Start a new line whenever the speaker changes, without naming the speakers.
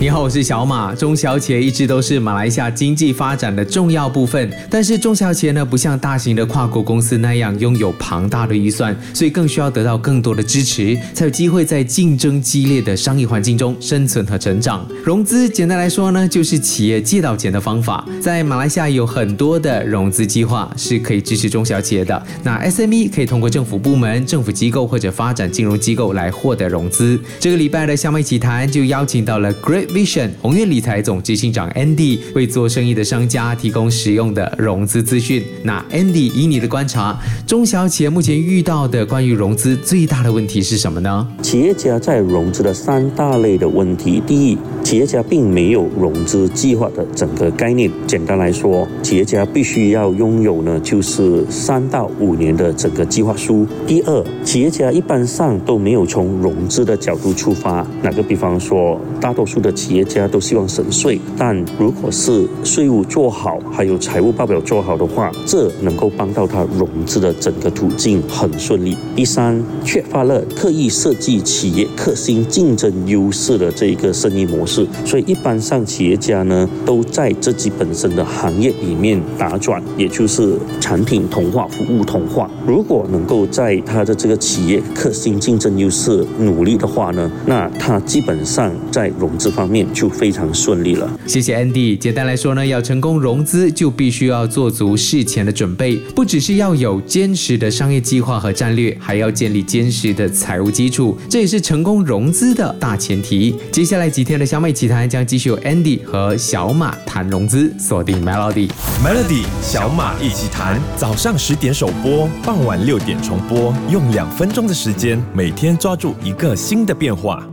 你好，我是小马。中小企业一直都是马来西亚经济发展的重要部分，但是中小企业呢，不像大型的跨国公司那样拥有庞大的预算，所以更需要得到更多的支持，才有机会在竞争激烈的商业环境中生存和成长。融资简单来说呢，就是企业借到钱的方法。在马来西亚有很多的融资计划是可以支持中小企业的。那 SME 可以通过政府部门、政府机构或者发展金融机构来获得融资。这个礼拜的小美奇谈就邀请到了 Great。Vision 宏愿理财总执行长 Andy 为做生意的商家提供实用的融资资讯。那 Andy 以你的观察，中小企业目前遇到的关于融资最大的问题是什么呢？
企业家在融资的三大类的问题，第一，企业家并没有融资计划的整个概念。简单来说，企业家必须要拥有呢，就是三到五年的整个计划书。第二，企业家一般上都没有从融资的角度出发。哪个比方说，大多数的。企业家都希望省税，但如果是税务做好，还有财务报表做好的话，这能够帮到他融资的整个途径很顺利。第三，缺乏了特意设计企业核心竞争优势的这一个生意模式，所以一般上企业家呢都在自己本身的行业里面打转，也就是产品同化、服务同化。如果能够在他的这个企业核心竞争优势努力的话呢，那他基本上在融资方。面就非常顺利了。
谢谢 Andy。简单来说呢，要成功融资，就必须要做足事前的准备，不只是要有坚实的商业计划和战略，还要建立坚实的财务基础，这也是成功融资的大前提。接下来几天的小美奇谈将继续有 Andy 和小马谈融资，锁定 Melody，Melody
小马一起谈。早上十点首播，傍晚六点重播，用两分钟的时间，每天抓住一个新的变化。